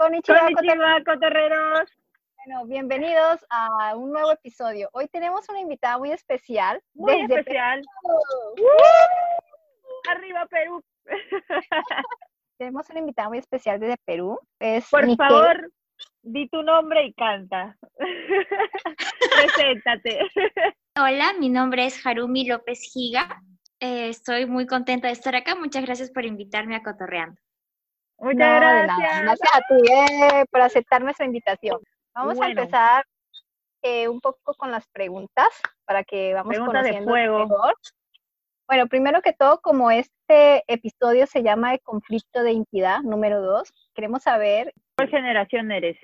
Konnichiwa, Konnichiwa, cotorreros. Bueno, bienvenidos a un nuevo episodio. Hoy tenemos una invitada muy especial. Muy desde especial. Perú. Arriba, Perú. Tenemos una invitada muy especial desde Perú. Es Por Miquel. favor, di tu nombre y canta. Preséntate. Hola, mi nombre es Harumi López Giga. Eh, estoy muy contenta de estar acá. Muchas gracias por invitarme a Cotorreando. Muchas No, de gracias. nada. Gracias a ti eh, por aceptar nuestra invitación. Vamos a empezar eh, un poco con las preguntas para que vamos Preguntas de conociendo fuego. mejor. Bueno, primero que todo, como este episodio se llama de conflicto de identidad número 2, queremos saber ¿Cuál generación eres?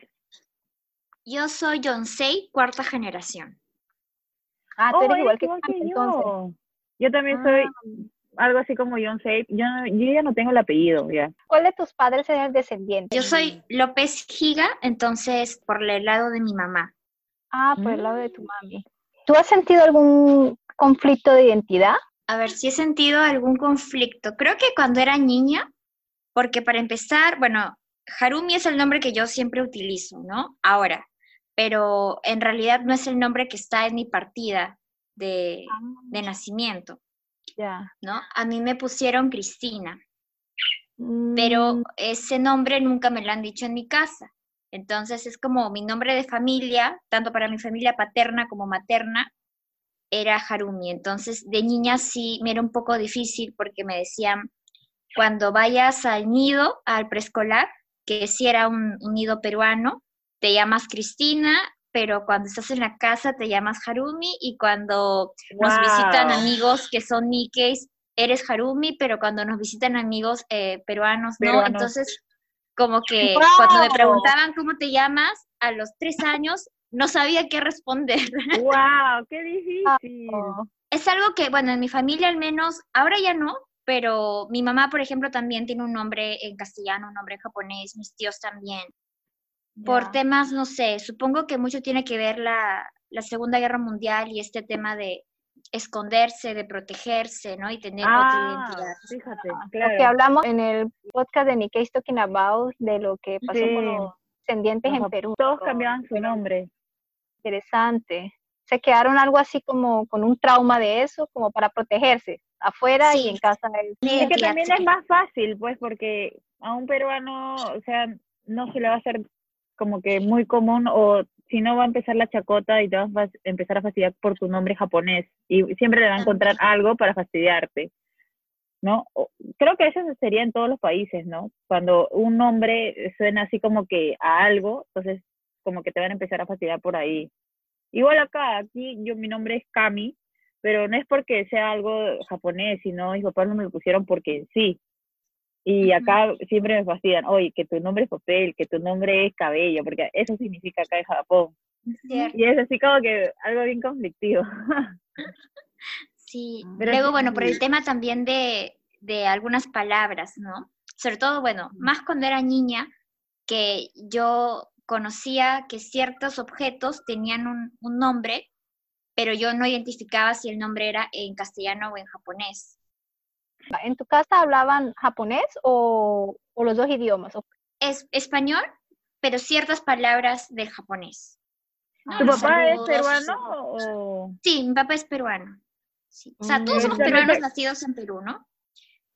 Yo soy Yonsei, cuarta generación. Ah, tú Oh, eres eres igual que que entonces. yo. Yo también soy algo así como John Say. Yo, no- yo ya no tengo el apellido, ya. ¿Cuál de tus padres es el descendiente? Yo soy López Giga, entonces por el lado de mi mamá. Ah, por el lado de tu mami. ¿Tú has sentido algún conflicto de identidad? A ver si he sentido algún conflicto. Creo que cuando era niña, porque para empezar, bueno, Harumi es el nombre que yo siempre utilizo, ¿no? Ahora, pero en realidad no es el nombre que está en mi partida de, de nacimiento, ¿no? A mí me pusieron Cristina. pero Mm, ese nombre nunca me lo han dicho en mi casa. Entonces es como mi nombre de familia, tanto para mi familia paterna como materna, era Harumi. Entonces de niña sí me era un poco difícil porque me decían, cuando vayas al nido, al preescolar, que sí era un, un nido peruano, te llamas Cristina, pero cuando estás en la casa te llamas Harumi y cuando nos visitan amigos que son Nikkeis, eres Harumi, pero cuando nos visitan amigos eh, peruanos, no. Peruanos. Entonces, como que cuando me preguntaban cómo te llamas, a los tres años no sabía qué responder. ¡Wow! ¡Qué difícil! es algo que, bueno, en mi familia al menos, ahora ya no, pero mi mamá, por ejemplo, también tiene un nombre en castellano, un nombre en japonés, mis tíos también. Por temas, no sé, supongo que mucho tiene que ver la, la Segunda Guerra Mundial y este tema de esconderse, de protegerse, ¿no? Y tener otra Ah, identidad. fíjate, Lo que hablamos en el podcast de Nikkei's Talking About de lo que pasó Sí. con los descendientes en Perú. Todos cambiaban su nombre. Interesante. Se quedaron algo así como con un trauma de eso, como para protegerse, afuera y Sí. en casa. es- Una Es que también es más fácil, pues, porque a un peruano, o sea, no se le va a hacer como que muy común o si no va a empezar la chacota y te vas a empezar a fastidiar por tu nombre japonés y siempre le va a encontrar algo para fastidiarte, ¿no? Creo que eso sería en todos los países, ¿no? Cuando un nombre suena así como que a algo, entonces como que te van a empezar a fastidiar por ahí. Igual acá, aquí yo mi nombre es Kami, pero no es porque sea algo japonés, sino mis papás no me lo pusieron porque sí. Y acá siempre me fastidian, oye, que tu nombre es papel, que tu nombre es cabello, porque eso significa acá en Japón. Cierto. Y es así como que algo bien conflictivo. Sí, Pero luego, bueno, por el tema también de, de algunas palabras, ¿no? Sobre todo, bueno, más cuando era niña, que yo conocía que ciertos objetos tenían un, un nombre, pero yo no identificaba si el nombre era en castellano o en japonés. ¿En tu casa hablaban japonés o, o los dos idiomas? Es español, pero ciertas palabras del japonés. ¿no? ¿Tu papá es peruano o...? Sí, mi papá es peruano. Sí. O sea, todos Mm, somos ya no peruanos nacidos en Perú, ¿no?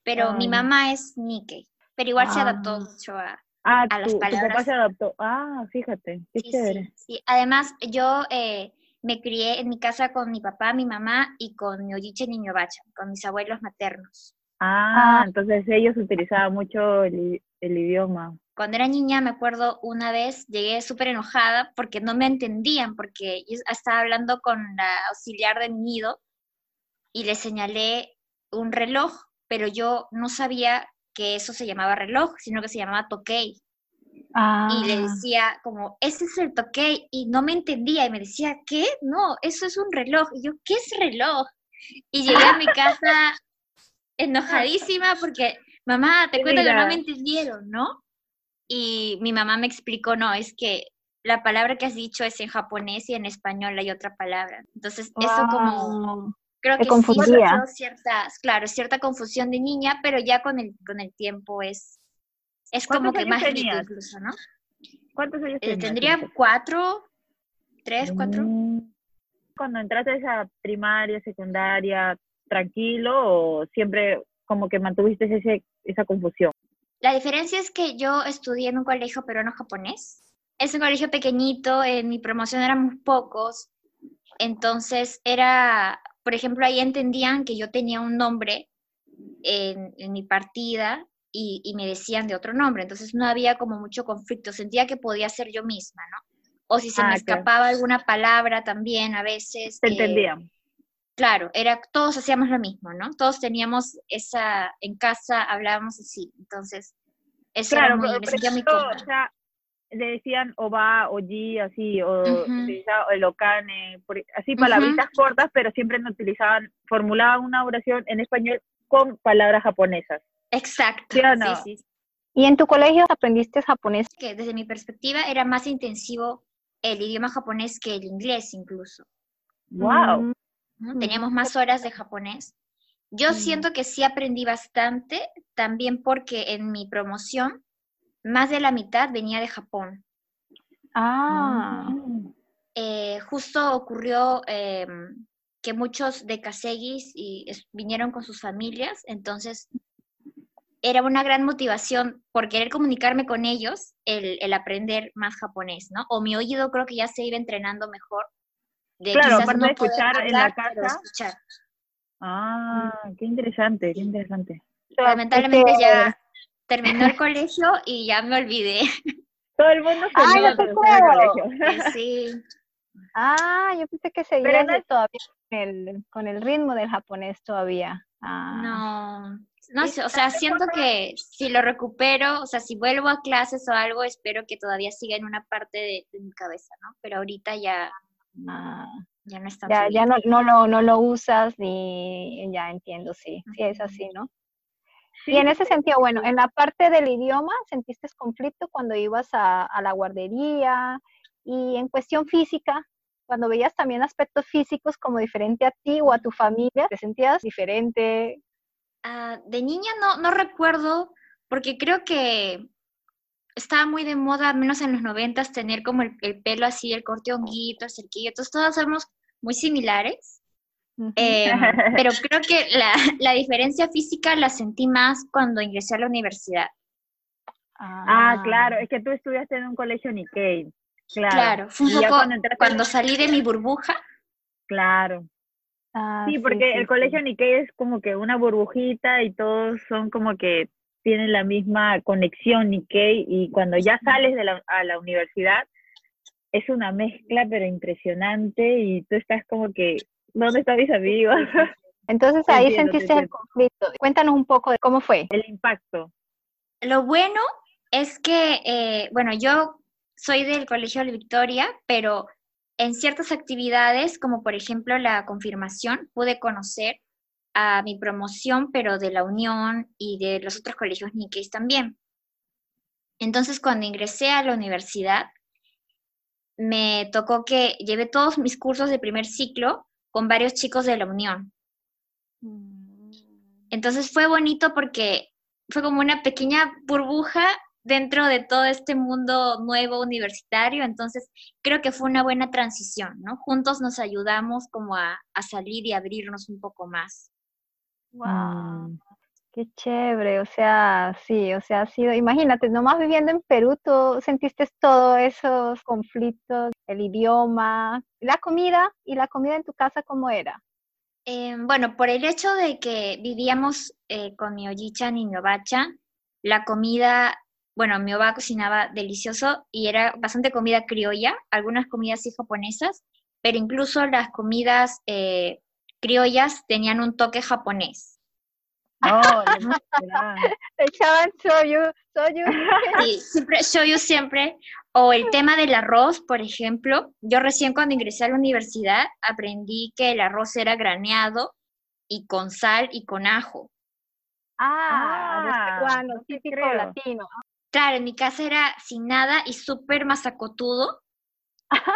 Pero Ah, mi ya. mamá es Nikkei, pero igual se adaptó Ah. mucho a... Ah, a las tu, tu papá palabras. se adaptó. Ah, fíjate, qué Sí, chévere. sí, sí. Además, yo eh, me crié en mi casa con mi papá, mi mamá y con mi ojiche y mi bacha, con mis abuelos maternos. Ah, Ah. entonces ellos utilizaban mucho el, el idioma. Cuando era niña, me acuerdo una vez, llegué súper enojada porque no me entendían, porque yo estaba hablando con la auxiliar de mi nido y le señalé un reloj, pero yo no sabía que eso se llamaba reloj, sino que se llamaba toquei. Y le Ah, decía como, ese es el toquei, y no me entendía, y me decía, ¿qué? No, eso es un reloj. Y yo, ¿qué es reloj? Y llegué a mi casa enojadísima porque, mamá, te cuento que no me entendieron, ¿no? Y mi mamá me explicó, no, es que la palabra que has dicho es en japonés y en español hay otra palabra. Entonces, eso como, creo que sí confundía. ciertas, claro, cierta confusión de niña, pero ya con el, con el tiempo es, es como ¿Cuántos que más rico incluso, ¿no? ¿Cuántos años Eh, tenías? tendría cuatro, tres, cuatro. Mm. Cuando entraste a primaria, secundaria, tranquilo o siempre como que mantuviste ese, esa confusión? La diferencia es que yo estudié en un colegio peruano-japonés. Es un colegio pequeñito, en mi promoción éramos pocos. Entonces era, por ejemplo, ahí entendían que yo tenía un nombre en, en mi partida y, y me decían de otro nombre. Entonces no había como mucho conflicto. Sentía que podía ser yo misma, ¿no? O si se Ah, me escapaba alguna palabra también a veces. Te eh, entendían. Claro, era, todos hacíamos lo mismo, ¿no? Todos teníamos esa, en casa hablábamos así, entonces, eso Claro, era muy, pero me sentía muy cómoda. o sea, le decían o va, o G, así, o Ujú. utilizaba el ocane, así palabritas cortas, pero siempre no utilizaban, formulaban una oración en español con palabras japonesas. Exacto, ¿Sí o no? sí, sí. ¿Y en tu colegio aprendiste japonés? Que desde mi perspectiva era más intensivo el idioma japonés que el inglés incluso. ¡Wow! ¿No? Teníamos más horas de japonés. Yo Mm. siento que sí aprendí bastante, también porque en mi promoción más de la mitad venía de Japón. Ah, Mm. eh, justo ocurrió em, que muchos de Kaseguis y es- vinieron con sus familias, entonces era una gran motivación por querer comunicarme con ellos el, el aprender más japonés, ¿no? O mi oído creo que ya se iba entrenando mejor. De Claro, quizás aparte de poder escuchar en la casa. escuchar. Ah, qué interesante, qué interesante. Lamentablemente ya terminó el colegio y ya me olvidé. Todo el mundo se Ah, olvida ya te cuando está en el creo. colegio. Sí, Ah, yo pensé que Pero seguías no todavía con el, con el ritmo del japonés todavía. Ah. no, no sé, o sea, siento que si lo recupero, o sea, si vuelvo a clases o algo, espero que todavía siga en una parte de, de mi cabeza, ¿no? Pero ahorita ya, Ah, ya no ya, no, no, lo, no lo usas ni ya entiendo, sí, sí es así, ¿no? Sí, Y en ese sentido, bueno, en la parte del idioma, ¿sentiste conflicto cuando ibas a, a la guardería? Y en cuestión física, cuando veías también aspectos físicos como diferente a ti o a tu familia, ¿te sentías diferente? Ah, de niña no, no recuerdo, porque creo que estaba muy de moda, al menos en los noventas, tener como el, el pelo así, el corte honguito, el cerquillo, entonces todos somos muy similares. Eh, pero creo que la, la diferencia física la sentí más cuando ingresé a la universidad. Ah, claro, es que tú estudiaste en un colegio Nikkei. Claro. Claro, fue un poco cuando salí de mi burbuja. Claro. Ah, Sí, porque sí, el sí. colegio Nikkei es como que una burbujita y todos son como que tienen la misma conexión Nikkei y cuando ya sales de la, a la universidad es una mezcla pero impresionante y tú estás como que, ¿dónde están mis amigos? Entonces ahí entiendo, sentiste el conflicto. Cuéntanos un poco de cómo fue. El impacto. Lo bueno es que, eh, bueno, yo soy del Colegio de Victoria, pero en ciertas actividades, como por ejemplo la confirmación, pude conocer a mi promoción, pero de la Unión y de los otros colegios Nikkeis también. Entonces, cuando ingresé a la universidad, me tocó que llevé todos mis cursos de primer ciclo con varios chicos de la Unión. Entonces fue bonito porque fue como una pequeña burbuja dentro de todo este mundo nuevo universitario, entonces creo que fue una buena transición, ¿no? Juntos nos ayudamos como a, a salir y abrirnos un poco más. Wow. Mm. Qué chévere, o sea, sí, o sea, ha sido, imagínate, nomás viviendo en Perú, tú sentiste todos esos conflictos, el idioma, la comida, y la comida en tu casa, ¿cómo era? Eh, bueno, por el hecho de que vivíamos eh, con mi Oji-chan y mi Oba-chan, la comida, bueno, mi Oba cocinaba delicioso y era bastante comida criolla, algunas comidas sí japonesas, pero incluso las comidas eh, criollas tenían un toque japonés. Oh, emocionaba. Te echaban soyu, soyu. Sí, siempre, shoyu siempre. O el tema del arroz, por ejemplo. Yo recién cuando ingresé a la universidad aprendí que el arroz era graneado y con sal y con ajo. Ah, los Ah, peruanos, no te típico creo. latino. Claro, en mi casa era sin nada y súper masacotudo.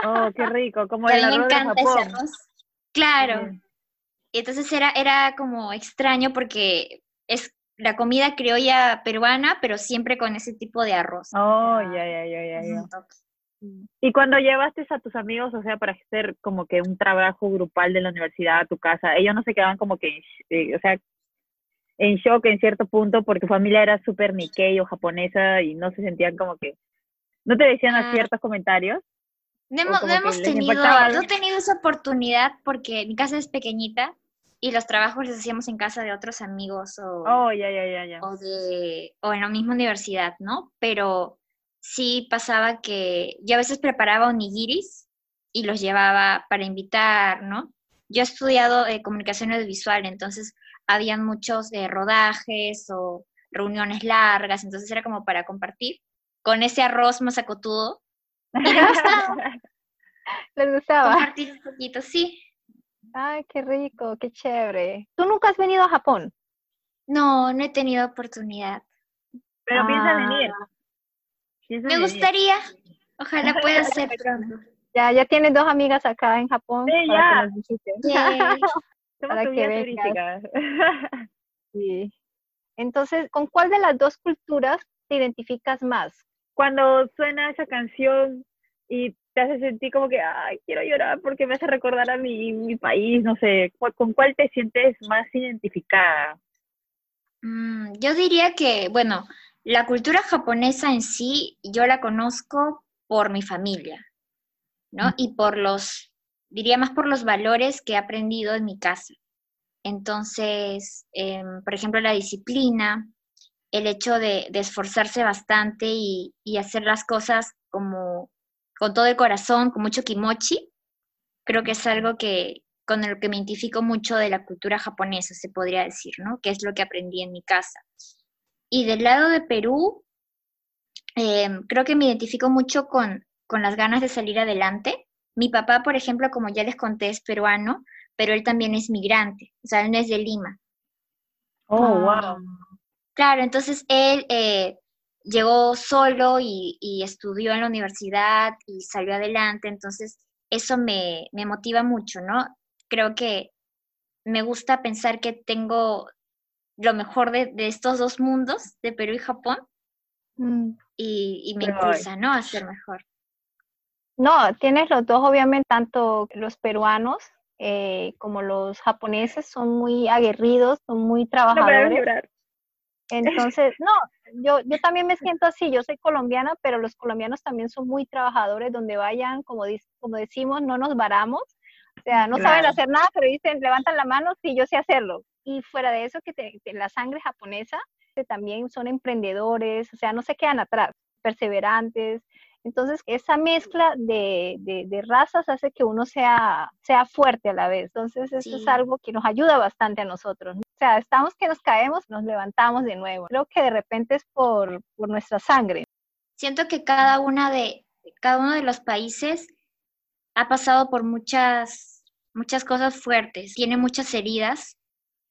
Oh, qué rico, como el mí me arroz de encanta ese arroz. Claro. Y entonces era, era como extraño porque es la comida criolla peruana, pero siempre con ese tipo de arroz. Oh, ya, ya, ya, ya, ya. Y cuando llevaste a tus amigos, o sea, para hacer como que un trabajo grupal de la universidad a tu casa, ellos no se quedaban como que, eh, o sea, en shock en cierto punto porque tu familia era súper Nikkei o japonesa y no se sentían como que, no te decían Ah. ciertos comentarios. No hemos, no tenido, no he tenido esa oportunidad porque mi casa es pequeñita y los trabajos los hacíamos en casa de otros amigos o, Oh, ya, ya, ya, ya. o de o en la misma universidad, ¿no? Pero sí pasaba que yo a veces preparaba onigiris y los llevaba para invitar, ¿no? Yo he estudiado eh, comunicación audiovisual, entonces habían muchos eh, rodajes o reuniones largas, entonces era como para compartir con ese arroz masacotudo. Me gustaba ¿Les gustaba? compartir un poquito, sí. Ay, qué rico, qué chévere. ¿Tú nunca has venido a Japón? No, no he tenido oportunidad. Pero piensa Ah, venir. piensa Me venir. gustaría, ojalá pueda ser pronto. Ya, ya tienes dos amigas acá en Japón Sí, para ya. que para que vengas. Sí. Entonces, ¿con cuál de las dos culturas te identificas más? Cuando suena esa canción y te hace sentir como que, ay, quiero llorar porque me hace recordar a mi, mi país, no sé, ¿cu- ¿con cuál te sientes más identificada? Mm, yo diría que, bueno, la cultura japonesa en sí, yo la conozco por mi familia, ¿no? Y por los, diría más por los valores que he aprendido en mi casa. Entonces, em, por ejemplo, la disciplina, el hecho de, de esforzarse bastante y, y hacer las cosas como con todo el corazón, con mucho kimochi, creo que es algo que con el que me identifico mucho de la cultura japonesa, se podría decir, ¿no? Que es lo que aprendí en mi casa. Y del lado de Perú, em, creo que me identifico mucho con, con las ganas de salir adelante. Mi papá, por ejemplo, como ya les conté, es peruano, pero él también es migrante, o sea, él no es de Lima. Oh, Ah, wow. Claro, entonces él eh, llegó solo y, y estudió en la universidad y salió adelante, entonces eso me, me motiva mucho, ¿no? Creo que me gusta pensar que tengo lo mejor de, de estos dos mundos, de Perú y Japón, mm. y, y me Ay. impulsa, ¿no? A ser mejor. No, tienes los dos, obviamente, tanto los peruanos eh, como los japoneses son muy aguerridos, son muy No trabajadores. llorar. Entonces, no, yo, yo también me siento así, yo soy colombiana, pero los colombianos también son muy trabajadores, donde vayan, como, como decimos, no nos varamos, o sea, no saben hacer nada, pero dicen, levantan la mano, sí, yo sé hacerlo. Y fuera de eso, que te- te- la sangre japonesa, que también son emprendedores, o sea, no se quedan atrás, perseverantes. Entonces, esa mezcla de, de- de razas hace que uno sea, sea fuerte a la vez. Entonces, eso es algo que nos ayuda bastante a nosotros. O sea, estamos que nos caemos, nos levantamos de nuevo. Creo que de repente es por, por nuestra sangre. Siento que cada una de, cada uno de los países ha pasado por muchas, muchas cosas fuertes, tiene muchas heridas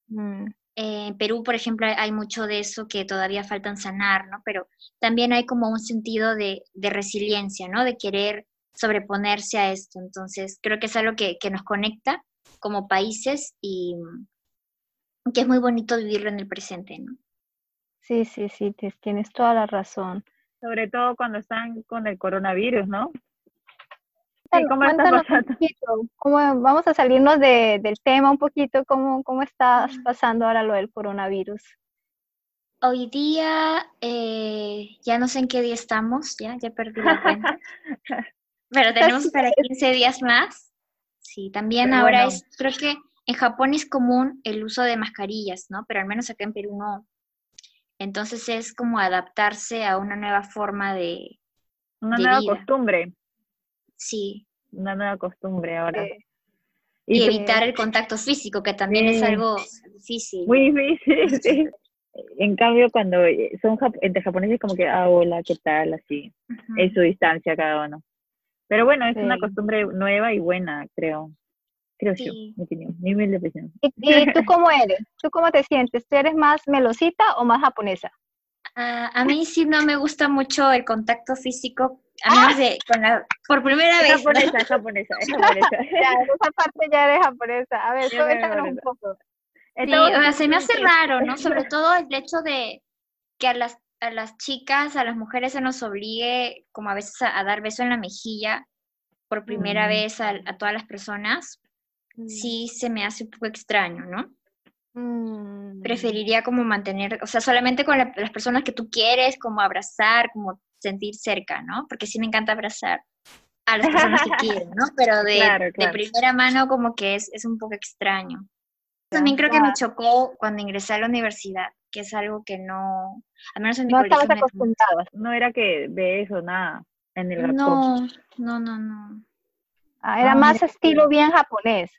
Mm, Eh, en Perú, por ejemplo, hay- mucho de eso que todavía faltan sanar, ¿no? Pero también hay como un sentido de, de resiliencia, ¿no? De querer sobreponerse a esto. Entonces, creo que es algo que, que nos conecta como países y que es muy bonito vivirlo en el presente, ¿no? Sí, sí, sí, tienes toda la razón. Sobre todo cuando están con el coronavirus, ¿no? ¿cómo está cuéntanos un pasando? poquito, cómo- vamos a salirnos de- del tema un poquito, ¿cómo, cómo estás pasando ahora lo del coronavirus? Hoy día, eh, ya no sé en qué día estamos, ya, ya perdí la cuenta, pero tenemos para 15 días más. Sí, también Pero ahora bueno. es, creo que en Japón es común el uso de mascarillas, ¿no? Pero al menos acá en Perú no. Entonces es como adaptarse a una nueva forma de, Una de nueva vida. costumbre, sí, una nueva costumbre ahora. Y, evitar el contacto físico, que también es algo difícil. Muy difícil, sí. En cambio, cuando eh, son jap- entre japoneses, como que, ah, hola, ¿qué tal? Así, Ujú. en su distancia cada uno. Pero bueno, es una costumbre nueva y buena, creo. Creo yo, Sí. mi opinión, mi humilde opinión. ¿Y, y tú cómo eres? ¿Tú cómo te sientes? ¿Tú eres más melosita o más japonesa? Ah, a mí sí no me gusta mucho el contacto físico, a menos de con la, por primera Es vez. ¿no? japonesa, es japonesa, es japonesa. Ya, esa parte ya eres japonesa. A ver, Yo cuéntanos un poco. Sí, o sea, se me hace raro, ¿no? Sobre todo el hecho de que a las, a las chicas, a las mujeres se nos obligue como a veces a, a dar beso en la mejilla por primera Mm. vez a, a todas las personas, sí se me hace un poco extraño, ¿no? Mm. Preferiría como mantener, o sea, solamente con la- las personas que tú quieres, como abrazar, como sentir cerca, ¿no? Porque sí me encanta abrazar a las personas que quiero, ¿no? Pero de, Claro, de primera mano como que es, es un poco extraño. También creo que me chocó cuando ingresé a la universidad, que es algo que no, al menos en mi No estabas acostumbrada. No era que de eso, nada, en el. No, no, no, no. Ah, era más estilo bien japonés.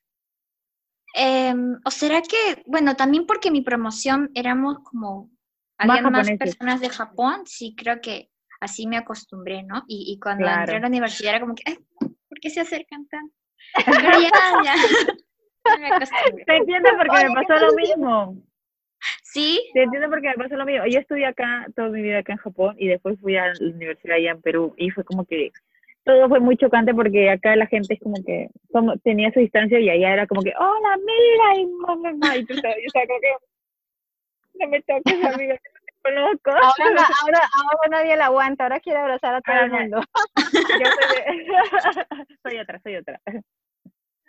Em, o será que, bueno, también porque mi promoción éramos como, había más personas de Japón, sí creo que así me acostumbré, ¿no? Y, y cuando entré a la universidad era como que, ay, ¿por qué se acercan tanto? Pero ya, ya, me. Te entiendo porque Oye, me ¿qué pasó lo mismo. Sí, Te entiendo porque me pasó lo mismo. Yo estudié acá, toda mi vida acá en Japón, y después fui a la universidad allá en Perú, y fue como que todo fue muy chocante porque acá la gente es como que como, tenía su distancia y allá era como que, hola, amiga, y mamá, mamá", y tú sabes, yo estaba como que, no me toques, amiga, que no te conozco. Ahora, ahora, ahora nadie la aguanta, ahora quiere abrazar a todo el mundo. Yo soy, otra, soy otra.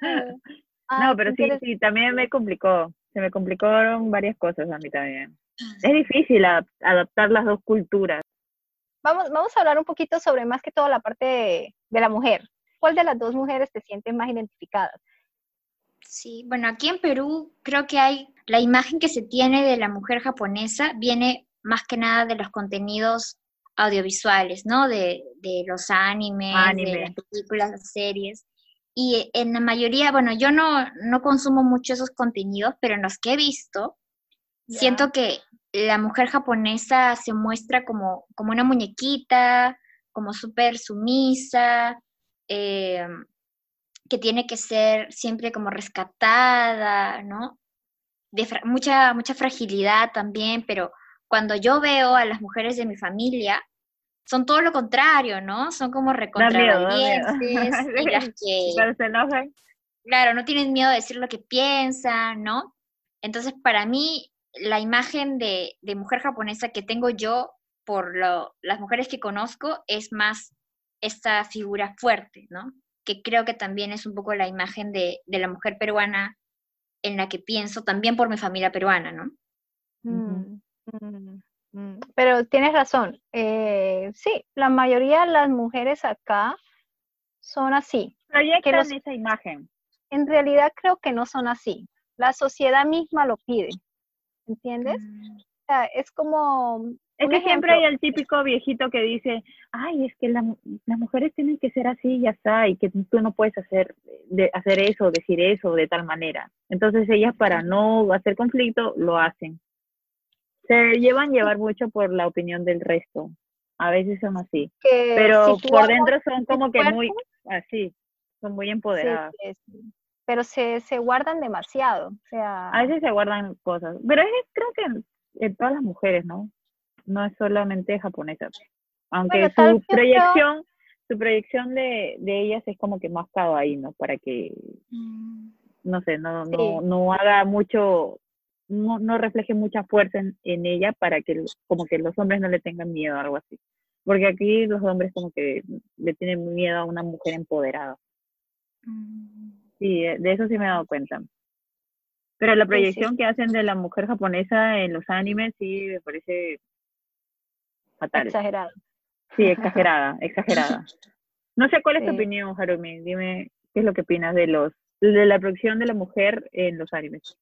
Ah, No, pero sí, sí, también me complicó. Se me complicaron varias cosas a mí también. Es difícil adap- adaptar las dos culturas. Vamos, vamos a hablar un poquito sobre más que todo la parte de, de la mujer. ¿Cuál de las dos mujeres te sientes más identificadas? Sí, bueno, aquí en Perú creo que hay la imagen que se tiene de la mujer japonesa viene más que nada de los contenidos audiovisuales, ¿no? De, de los animes, de Anime. las películas, las series. Y en la mayoría, bueno, yo no, no consumo mucho esos contenidos, pero en los que he visto, Ya. siento que la mujer japonesa se muestra como, como una muñequita, como súper sumisa, eh, que tiene que ser siempre como rescatada, ¿no? De mucha, mucha fragilidad también, pero cuando yo veo a las mujeres de mi familia, son todo lo contrario, ¿no? Son como recontra miedo, da miedo. valientes y las que Cuando se enojan, claro, no tienen miedo de decir lo que piensan, ¿no? Entonces, para mí, la imagen de, de mujer japonesa que tengo yo por lo- las mujeres que conozco es más esta figura fuerte, ¿no? Que creo que también es un poco la imagen de, de la mujer peruana en la que pienso también por mi familia peruana, ¿no? Mm, mm, mm. Pero tienes razón. eh, sí, la mayoría de las mujeres acá son así. proyectan los- esa imagen. En realidad creo que no son así. La sociedad misma lo pide. ¿Entiendes? Mm. O sea, es como Es que siempre hay el típico viejito que dice, ay, es que la las mujeres tienen que ser así y ya está, y que tú no puedes hacer, de, hacer eso, decir eso de tal manera. Entonces ellas para no hacer conflicto lo hacen. Se llevan llevar mucho por la opinión del resto. A veces son así. que Pero si por dentro son como que muy así, son muy sí, empoderadas. sí, sí. Pero se, se guardan demasiado. O sea, A veces se guardan cosas, pero es, creo que en, en todas las mujeres, ¿no? No es solamente japonesas. Aunque Bueno, su creo- proyección, su proyección de, de ellas es como que más ahí, ¿no? Para que, Mm. no sé, no, Sí. no, no haga mucho, no, no refleje mucha fuerza en, en ella para que como que los hombres no le tengan miedo o algo así. Porque aquí los hombres como que le tienen miedo a una mujer empoderada. Mm. Sí, de de eso sí me he dado cuenta. Pero la Sí, sí, proyección que hacen de la mujer japonesa en los animes sí me parece fatal. exagerado. Sí, exagerada, exagerada. No sé cuál es tu opinión, Harumi. Dime qué es lo que opinas de los de la proyección de la mujer en los animes.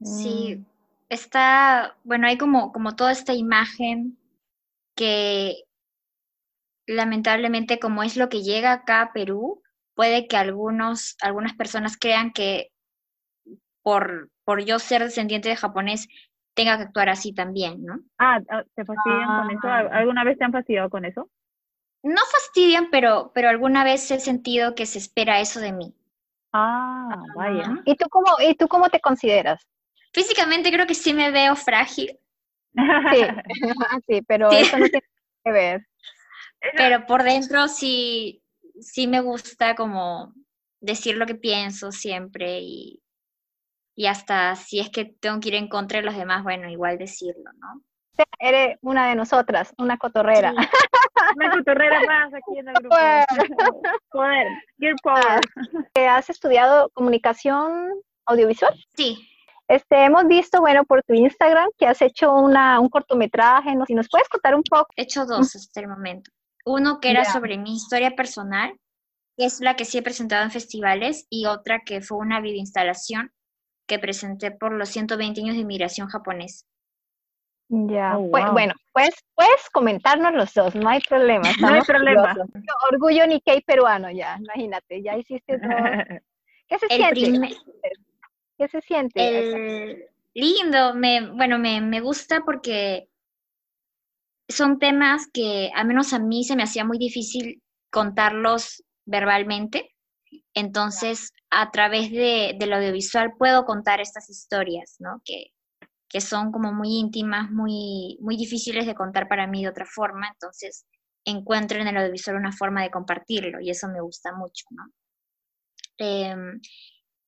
Sí, está, bueno, hay como, como toda esta imagen que lamentablemente como es lo que llega acá a Perú, puede que algunos, algunas personas crean que por, por yo ser descendiente de japonés tenga que actuar así también, ¿no? Ah, ah, ¿te fastidian con eso? ¿Al- Ah. ¿Alguna vez te han fastidiado con eso? No fastidian, pero, pero alguna vez he sentido que se espera eso de mí. Ah, vaya. ¿Y tú cómo, y tú cómo te consideras? Físicamente creo que sí me veo frágil, Sí, sí, pero Sí. eso no tiene que ver. pero por dentro sí, sí me gusta como decir lo que pienso siempre y, y hasta si es que tengo que ir en contra de los demás, bueno, igual decirlo, ¿no? Eres una de nosotras, una cotorrera. Una cotorrera más aquí en el grupo. Poder, Gear Power. Ah, ¿Has estudiado comunicación audiovisual? Sí. Este, hemos visto, bueno, por tu Instagram que has hecho una, un cortometraje, ¿no? Si nos puedes contar un poco. He hecho dos hasta el momento. Uno que era sobre mi historia personal, que es la que sí he presentado en festivales, y otra que fue una videoinstalación que presenté por los 120 años de inmigración japonesa. Ya, oh, bueno, pues puedes comentarnos los dos, no hay problema. No hay problema. Orgullo Nikkei peruano, ya, imagínate, ya hiciste todo. ¿Qué se siente? ¿Qué se siente? lindo, me, bueno, me, me gusta porque son temas que al menos a mí se me hacía muy difícil contarlos verbalmente. Entonces, a través de, del audiovisual puedo contar estas historias, ¿no? Que, que son como muy íntimas, muy, muy difíciles de contar para mí de otra forma, entonces encuentro en el audiovisual una forma de compartirlo y eso me gusta mucho, ¿no? Em,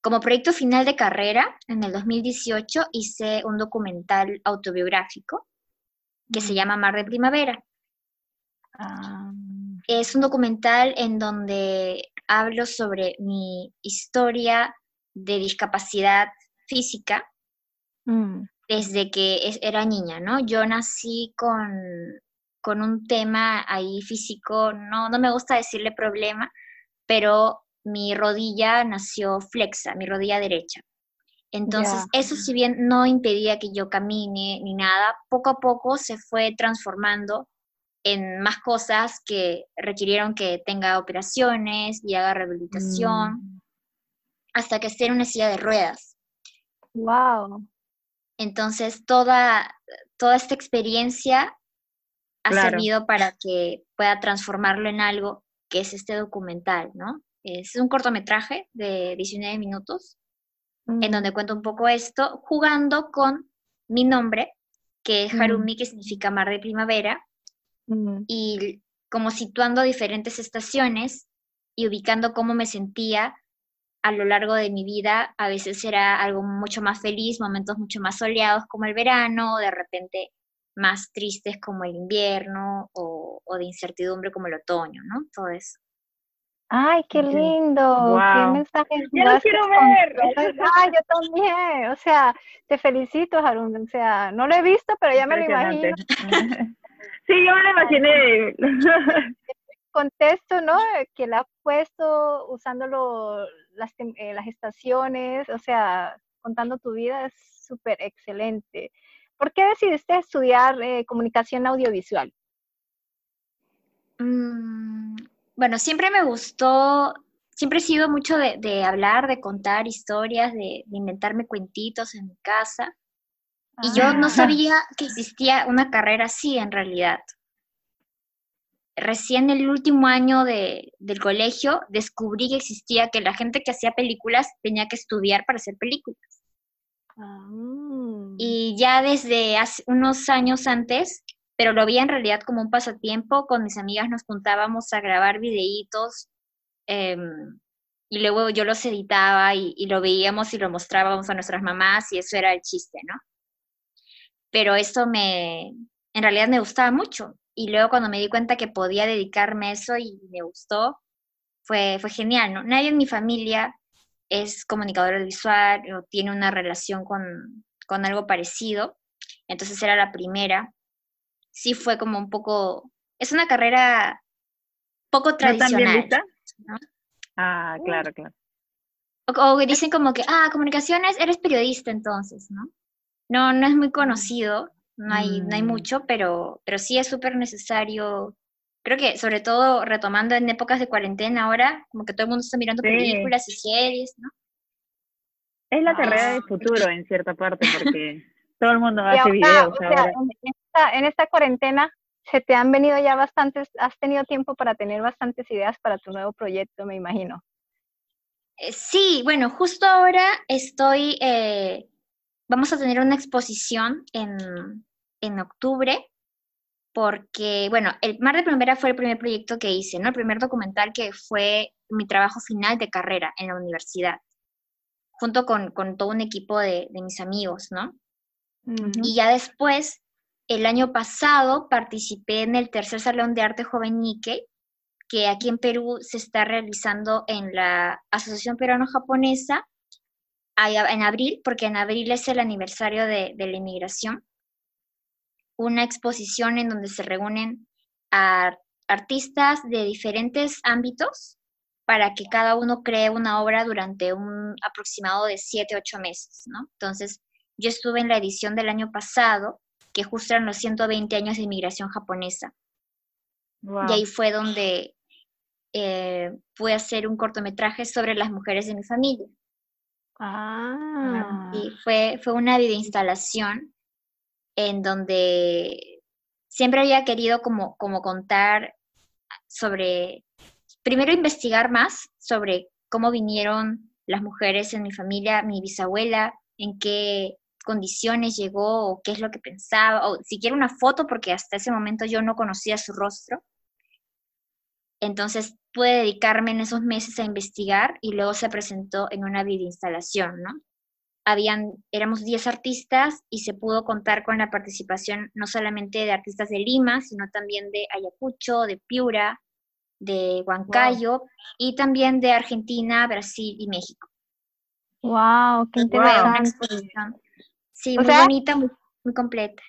como proyecto final de carrera, en el 2018 hice un documental autobiográfico que se llama Mar de Primavera. Ah. Es un documental en donde hablo sobre mi historia de discapacidad física mm desde que era niña, ¿no? Yo nací con, con un tema ahí físico, no, no me gusta decirle problema, pero mi rodilla nació flexa, mi rodilla derecha. Entonces, eso si bien no impedía que yo camine ni nada, poco a poco se fue transformando en más cosas que requirieron que tenga operaciones y haga rehabilitación, mm. hasta que esté en una silla de ruedas. Wow. Entonces, toda, toda esta experiencia ha servido para que pueda transformarlo en algo que es este documental, ¿no? Es un cortometraje de 19 minutos en donde mm. cuento un poco esto, jugando con mi nombre, que es Harumi, mm. que significa mar de primavera, mm. y como situando diferentes estaciones y ubicando cómo me sentía a lo largo de mi vida a veces era algo mucho más feliz, momentos mucho más soleados como el verano, o de repente más tristes como el invierno o, de incertidumbre como el otoño, ¿no? Todo eso. Ay, qué lindo. Qué mensaje. Ya lo quiero ver. Ay, yo también. O sea, te felicito, Harun. O sea, no lo he visto, pero ya me lo imagino. sí, yo me lo imaginé. Contesto, ¿no? Que la ha puesto usándolo las, eh, las estaciones, o sea, contando tu vida es súper excelente. ¿Por qué decidiste estudiar eh, comunicación audiovisual? Mm, bueno, siempre me gustó, siempre he sido mucho de, hablar, de contar historias, de, inventarme cuentitos en mi casa. Y yo no ah. sabía que existía una carrera así en realidad recién el último año de, del colegio descubrí que existía que la gente que hacía películas tenía que estudiar para hacer películas. Ah. Y ya desde hace unos años antes, pero lo vi en realidad como un pasatiempo, con mis amigas nos juntábamos a grabar videitos em, y luego yo los editaba y, lo veíamos y lo mostrábamos a nuestras mamás y eso era el chiste, ¿no? Pero esto me, en realidad me gustaba mucho y luego cuando me di cuenta que podía dedicarme a eso y me gustó, fue, fue genial, ¿no? Nadie en mi familia es comunicador visual o tiene una relación con, con algo parecido, entonces era la primera. Sí fue como un poco, es una carrera poco tradicional. ¿no? Ah, claro, claro. O, dicen como que, ah, comunicaciones, eres periodista entonces, ¿no? No, no es muy conocido no hay, no hay mm. mucho, pero, pero sí es súper necesario. Creo que sobre todo retomando en épocas de cuarentena ahora, como que todo el mundo está mirando películas y series, ¿no? Es la carrera del futuro en cierta parte, porque todo el mundo hace videos ahora. En, esta, cuarentena se te han venido ya bastantes, has tenido tiempo para tener bastantes ideas para tu nuevo proyecto, me imagino. Eh, sí, bueno, justo ahora estoy, eh, vamos a tener una exposición en, en octubre porque, bueno, el Mar de Primavera fue el primer proyecto que hice, ¿no? El primer documental que fue mi trabajo final de carrera en la universidad. junto con, todo un equipo de, mis amigos, ¿no? Y ya después, el año pasado, participé en el tercer Salón de Arte Joven Nikkei, que aquí en Perú se está realizando en la Asociación Peruano-Japonesa en abril, porque en abril es el aniversario de, la inmigración, una exposición en donde se reúnen artistas de diferentes ámbitos para que cada uno cree una obra durante un aproximado de 7, 8 meses. Entonces, yo estuve en la edición del año pasado, que justo eran los 120 años de inmigración japonesa. Y ahí fue donde eh, pude hacer un cortometraje sobre las mujeres de mi familia. Ah. Y fue, fue una videoinstalación en donde siempre había querido como, como contar sobre primero investigar más sobre cómo vinieron las mujeres en mi familia, mi bisabuela, en qué condiciones llegó o qué es lo que pensaba, o siquiera una foto, porque hasta ese momento yo no conocía su rostro. Entonces pude dedicarme en esos meses a investigar y luego se presentó en una videoinstalación, ¿no? Habían, éramos 10 artistas y se pudo contar con la participación no solamente de artistas de Lima, sino también de Ayacucho, de Piura, de Huancayo y también de Argentina, Brasil y México. Wow, qué interesante. Sí, muy bonita, muy, completa.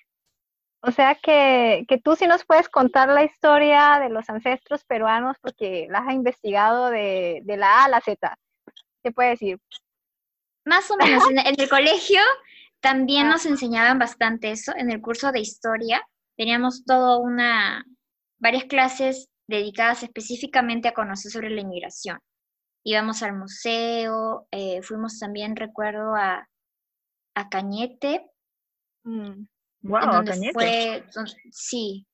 O sea que, que, tú sí nos puedes contar la historia de los ancestros peruanos porque las has investigado de, de la A a la Z. ¿Qué puedes decir? Más o menos. en, el colegio también nos enseñaban bastante eso. En el curso de historia teníamos todo una, varias clases dedicadas específicamente a conocer sobre la inmigración. Íbamos al museo, eh, fuimos también, recuerdo, a, a Cañete. Mm. Wow, Cañete. Fue, sí,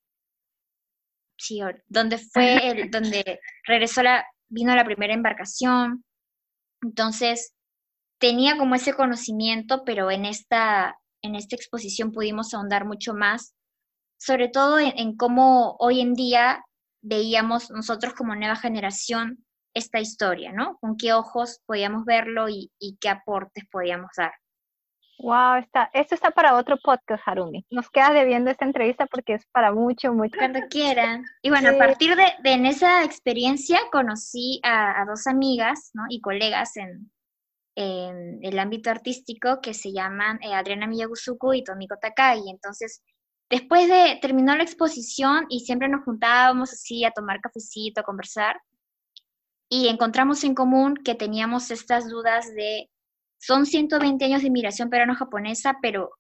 sí, donde fue el, donde regresó la, vino la primera embarcación. Entonces, tenía como ese conocimiento, pero en esta, en esta exposición pudimos ahondar mucho más, sobre todo en cómo hoy en día veíamos nosotros como nueva generación esta historia, ¿no? Con qué ojos podíamos verlo y, qué aportes podíamos dar. Wow, está, esto está para otro podcast, Harumi. Nos queda debiendo esta entrevista porque es para mucho, mucho. Cuando quieran. Y bueno, a partir de, en esa experiencia conocí a, dos amigas ¿no? y colegas en, en, el ámbito artístico que se llaman eh, Adriana Miyagusuku y Tomiko Takai. Entonces, Después de terminó la exposición y siempre nos juntábamos así a tomar cafecito, a conversar, y encontramos en común que teníamos estas dudas de, son 120 años de inmigración peruano-japonesa, pero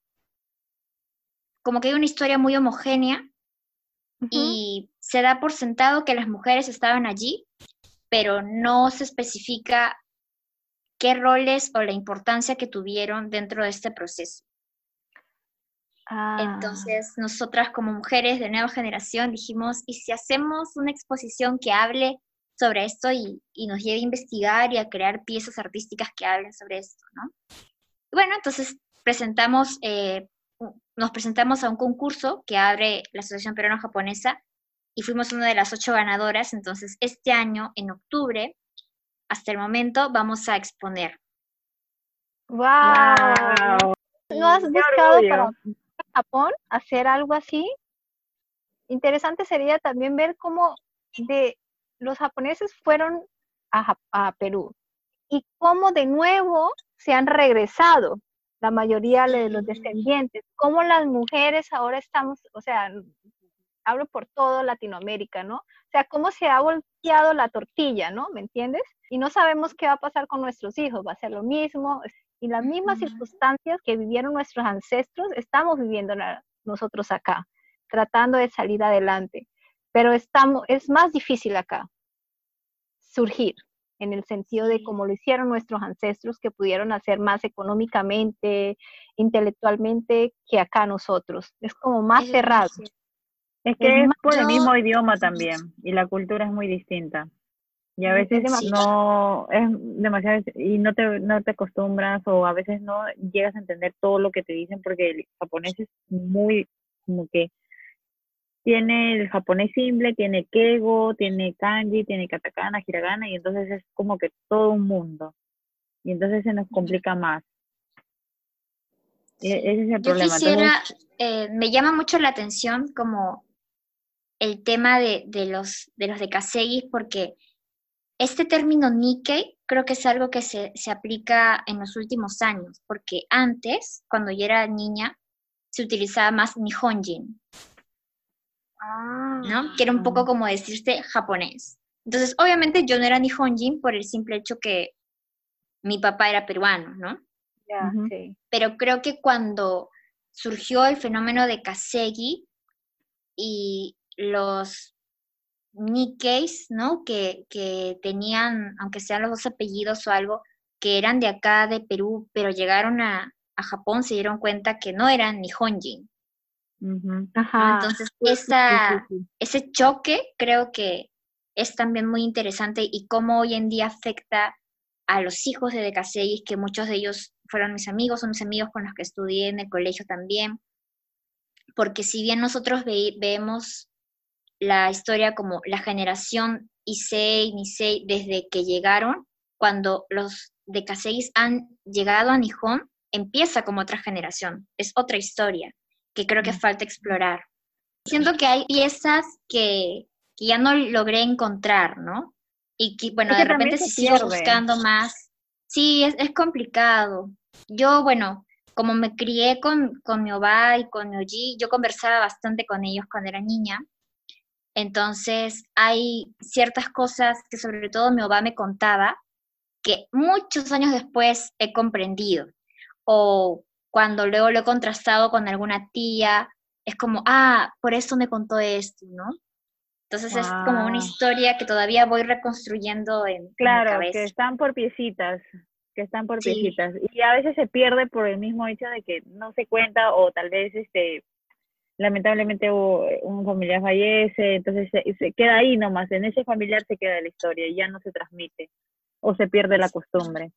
como que hay una historia muy homogénea y se da por sentado que las mujeres estaban allí, pero no se especifica qué roles o la importancia que tuvieron dentro de este proceso. Ah. Entonces, nosotras como mujeres de nueva generación dijimos, ¿y si hacemos una exposición que hable sobre esto y, nos lleve a investigar y a crear piezas artísticas que hablen sobre esto, ¿no? bueno, entonces presentamos, eh, nos presentamos a un concurso que abre la Asociación Peruano Japonesa y fuimos una de las ocho ganadoras. Entonces, este año, en octubre, hasta el momento, vamos a exponer. ¡Wow! ¿No has buscado para Japón hacer algo así. Interesante sería también ver cómo de los japoneses fueron a, Perú y cómo de nuevo se han regresado la mayoría de los descendientes, cómo las mujeres ahora estamos, o sea, hablo por todo Latinoamérica, ¿no? O sea, cómo se ha volteado la tortilla, ¿no? ¿Me entiendes? Y no sabemos qué va a pasar con nuestros hijos, va a ser lo mismo. Y las mismas circunstancias que vivieron nuestros ancestros, estamos viviendo nosotros acá, tratando de salir adelante. Pero estamos, es más difícil acá surgir, en el sentido de como lo hicieron nuestros ancestros, que pudieron hacer más económicamente, intelectualmente, que acá nosotros. Es como más cerrado. Es que es, por el mismo idioma también, y la cultura es muy distinta. Y a veces no es demasiado y no te no te acostumbras o a veces no llegas a entender todo lo que te dicen porque el japonés es muy como que tiene el japonés simple, tiene kego, tiene kanji, tiene katakana, hiragana y entonces es como que todo un mundo. y entonces se nos complica más. E- ese es el Yo problema. quisiera, Entonces, eh, me llama mucho la atención como el tema de, de los de los de Kasegi, porque este término Nikkei creo que es algo que se, se aplica en los últimos años, porque antes, cuando yo era niña, se utilizaba más Nihonjin, ¿no? Que era un poco Ah. como decirse japonés. Entonces, obviamente yo no era Nihonjin por el simple hecho que mi papá era peruano, ¿no? Sí. pero creo que cuando surgió el fenómeno de Kasegi y los Nikkeis, ¿no? Que, que tenían, aunque sean los dos apellidos o algo, que eran de acá, de Perú, pero llegaron a, a Japón, se dieron cuenta que no eran Nihonjin. Ajá. Entonces, Sí, sí, esa, sí, sí. ese choque creo que es también muy interesante y cómo hoy en día afecta a los hijos de Decasegis, que muchos de ellos fueron mis amigos, son mis amigos con los que estudié en el colegio también, porque si bien nosotros ve- vemos la historia como la generación Issei, Nisei, desde que llegaron, cuando los Decasegis han llegado a Nihon, empieza como otra generación, es otra historia que creo que falta explorar. Siento que hay piezas que, que ya no logré encontrar, ¿no? Y que, bueno, Es que de repente si sigo buscando más, sí, es, es complicado. Yo, bueno, como me crié con, con mi Oba y con mi Oji, yo conversaba bastante con ellos cuando era niña. Entonces, hay ciertas cosas que sobre todo mi Oba me contaba que muchos años después he comprendido. O cuando luego lo he contrastado con alguna tía, es como, ah, por eso me contó esto, ¿no? Entonces es como una Wow. historia que todavía voy reconstruyendo en, en mi Claro, cabeza. que están por piecitas, que están por Sí. piecitas. Y a veces se pierde por el mismo hecho de que no se cuenta o tal vez este lamentablemente un familiar fallece, entonces se, se queda ahí nomás, en ese familiar se queda la historia y ya no se transmite o se pierde la costumbre.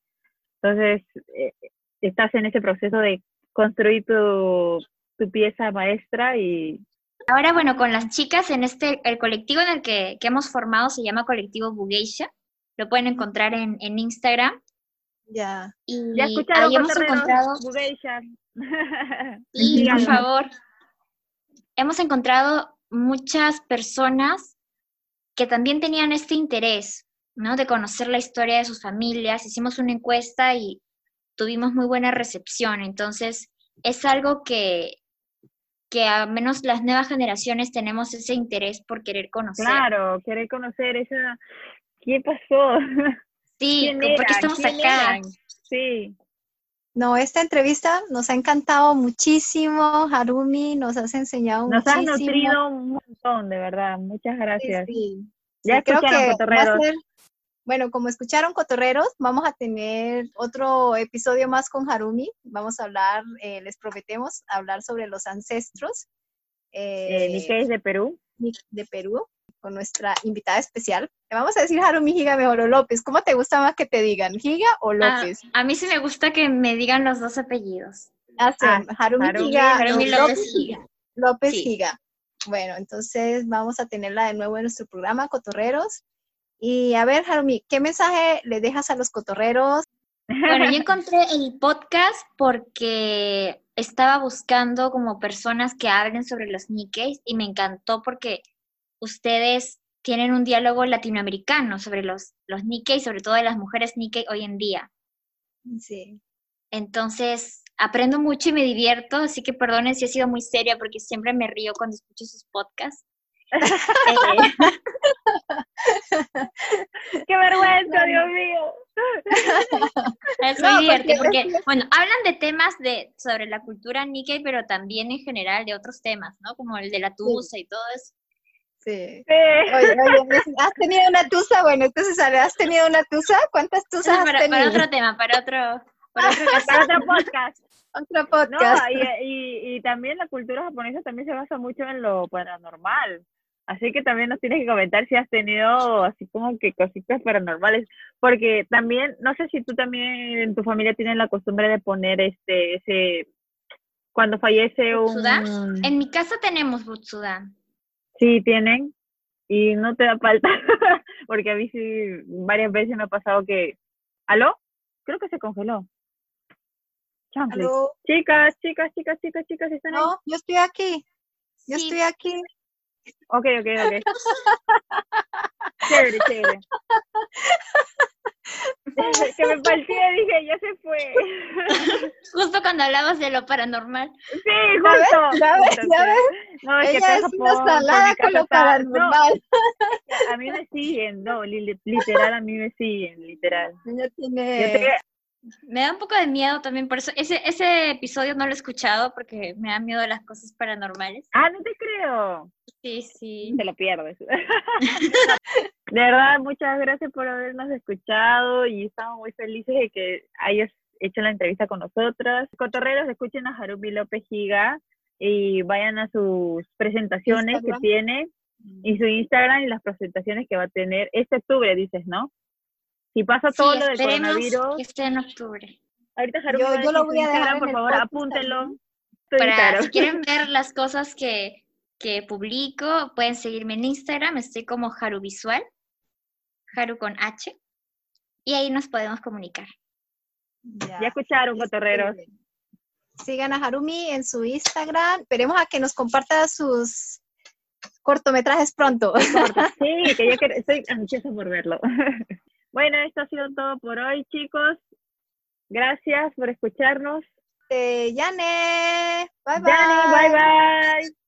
Entonces, eh, estás en ese proceso de construir tu, tu pieza maestra y Ahora, bueno, con las chicas en este, el colectivo en el que, que hemos formado se llama Colectivo Bugeisha. Lo pueden encontrar en, en Instagram. Ya. Y ya escucharon ahí hemos encontrado, Bugeisha. sí, por favor, hemos encontrado muchas personas que también tenían este interés, ¿no? De conocer la historia de sus familias. Hicimos una encuesta y tuvimos muy buena recepción. Entonces, es algo que, que al menos las nuevas generaciones tenemos ese interés por querer conocer. Claro, querer conocer esa... ¿Qué pasó? Sí, ¿Quién ¿por qué estamos ¿Quién acá? Sí, No, esta entrevista nos ha encantado muchísimo, Harumi, nos has enseñado nos has muchísimo. nutrido un montón, de verdad. Muchas Sí, gracias. sí. Ya Sí, creo escucharon, que va a ser- bueno, como escucharon cotorreros, vamos a tener otro episodio más con Harumi. Vamos a hablar, eh, les prometemos, hablar sobre los ancestros Eh, eh, es de Perú. de Perú con nuestra invitada especial. Le vamos a decir Harumi Higa mejor o López. ¿Cómo te gusta más que te digan, Higa o Ah, López? a mí sí me gusta que me digan los dos apellidos. Hacen ah, Harumi, Harumi, Higa, Harumi López, López Higa. López Sí. Higa. Bueno, entonces vamos a tenerla de nuevo en nuestro programa, Cotorreros. Y a ver, Harumi, ¿qué mensaje le dejas a los cotorreros? Bueno, yo encontré el podcast porque estaba buscando como personas que hablen sobre los Nikkeis y me encantó porque ustedes tienen un diálogo latinoamericano sobre los, los Nikkei, sobre todo de las mujeres Nikkei hoy en día. Sí. Entonces, aprendo mucho y me divierto, así que perdonen si he sido muy seria porque siempre me río cuando escucho sus podcasts. ¡Qué vergüenza, Dios mío! Es No, muy divertido porque- porque, bueno, hablan de temas de, sobre la cultura Nikkei, pero también en general de otros temas, ¿no? Como el de la tusa y todo eso. Sí. Sí. Oye, oye, ¿has tenido una tusa? Bueno, entonces, ¿has tenido una tusa? ¿Cuántas tusas has para, tenido? para otro tema, para otro, para otro Para otro podcast. Otro No, podcast. y, y, y también la cultura japonesa también se basa mucho en lo paranormal. Así que también nos tienes que comentar si has tenido así como que cositas paranormales. Porque también, no sé si tú también en tu familia tienen la costumbre de poner este, ese, cuando fallece un... En mi casa tenemos Butsudan. Sí, tienen. Y no te da falta. Porque a mí sí, varias veces me ha pasado que... ¿Aló? creo que se congeló. Chicas, chicas, chicas, chicas, chicas, ¿están ahí? No, yo estoy aquí. Yo Sí. estoy aquí. Ok, ok, ok. chévere, chévere. que me partía, dije, ya se fue. Justo cuando hablabas de lo paranormal. Sí, justo. ¿Ya ves? justo, ¿Ya sí. ves? No, es que Ella en es una Japón, salada con lo paranormal. No, a mí me siguen, no, li- literal, a mí me siguen, literal. Ella Yo tiene... te- Me da un poco de miedo también, por eso ese, ese episodio no lo he escuchado porque me da miedo las cosas paranormales. Ah, no te creo. Sí, sí. Te lo pierdes. De verdad, muchas gracias por habernos escuchado y estamos muy felices de que hayas hecho la entrevista con nosotras. Cotorreros, escuchen a Harumi López Giga y vayan a sus presentaciones Instagram. que tiene y su Instagram y las presentaciones que va a tener este octubre, dices, ¿no? Si pasa todo Sí, lo del coronavirus, que esté en octubre. ahorita Harumi Yo- yo lo voy a dejar por el favor, apúntenlo. Para, si quieren ver las cosas que, que publico, pueden seguirme en Instagram, estoy como Haru Visual, Haru con H, y ahí nos podemos comunicar. Ya escucharon, cotorreros. Sigan a Harumi en su Instagram. Esperemos a que nos comparta sus cortometrajes pronto. Sí, que yo quiero- estoy ansiosa por verlo. Bueno, esto ha sido todo por hoy, chicos. Gracias por escucharnos. Eh, Yane, bye bye. Dani, bye bye.